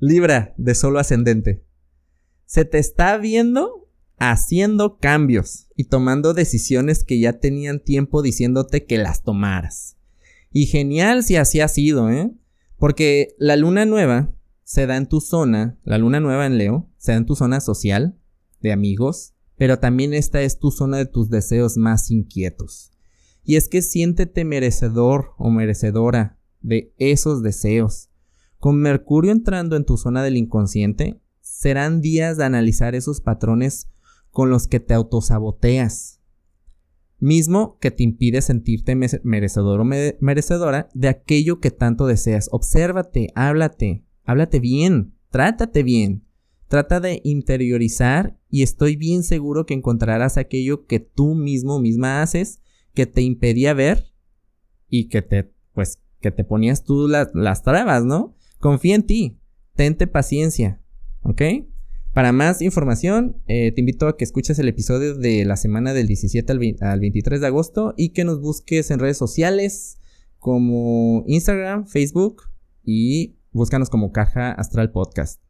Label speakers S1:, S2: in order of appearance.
S1: Libra de solo ascendente. Se te está viendo haciendo cambios y tomando decisiones que ya tenían tiempo diciéndote que las tomaras. Y genial si así ha sido, ¿eh? Porque la luna nueva se da en tu zona, la luna nueva en Leo, se da en tu zona social, de amigos, pero también esta es tu zona de tus deseos más inquietos. Y es que siéntete merecedor o merecedora de esos deseos. Con Mercurio entrando en tu zona del inconsciente, serán días de analizar esos patrones con los que te autosaboteas. Mismo que te impide sentirte merecedor o merecedora de aquello que tanto deseas. Obsérvate, háblate, háblate bien, trátate bien. Trata de interiorizar y estoy bien seguro que encontrarás aquello que tú mismo misma haces que te impedía ver y que te pues que te ponías tú las trabas, ¿no? Confía en ti, tente paciencia, ¿ok? Para más información, eh, te invito a que escuches el episodio de la semana del 17 al, al 23 de agosto y que nos busques en redes sociales como Instagram, Facebook y búscanos como Caja Astral Podcast.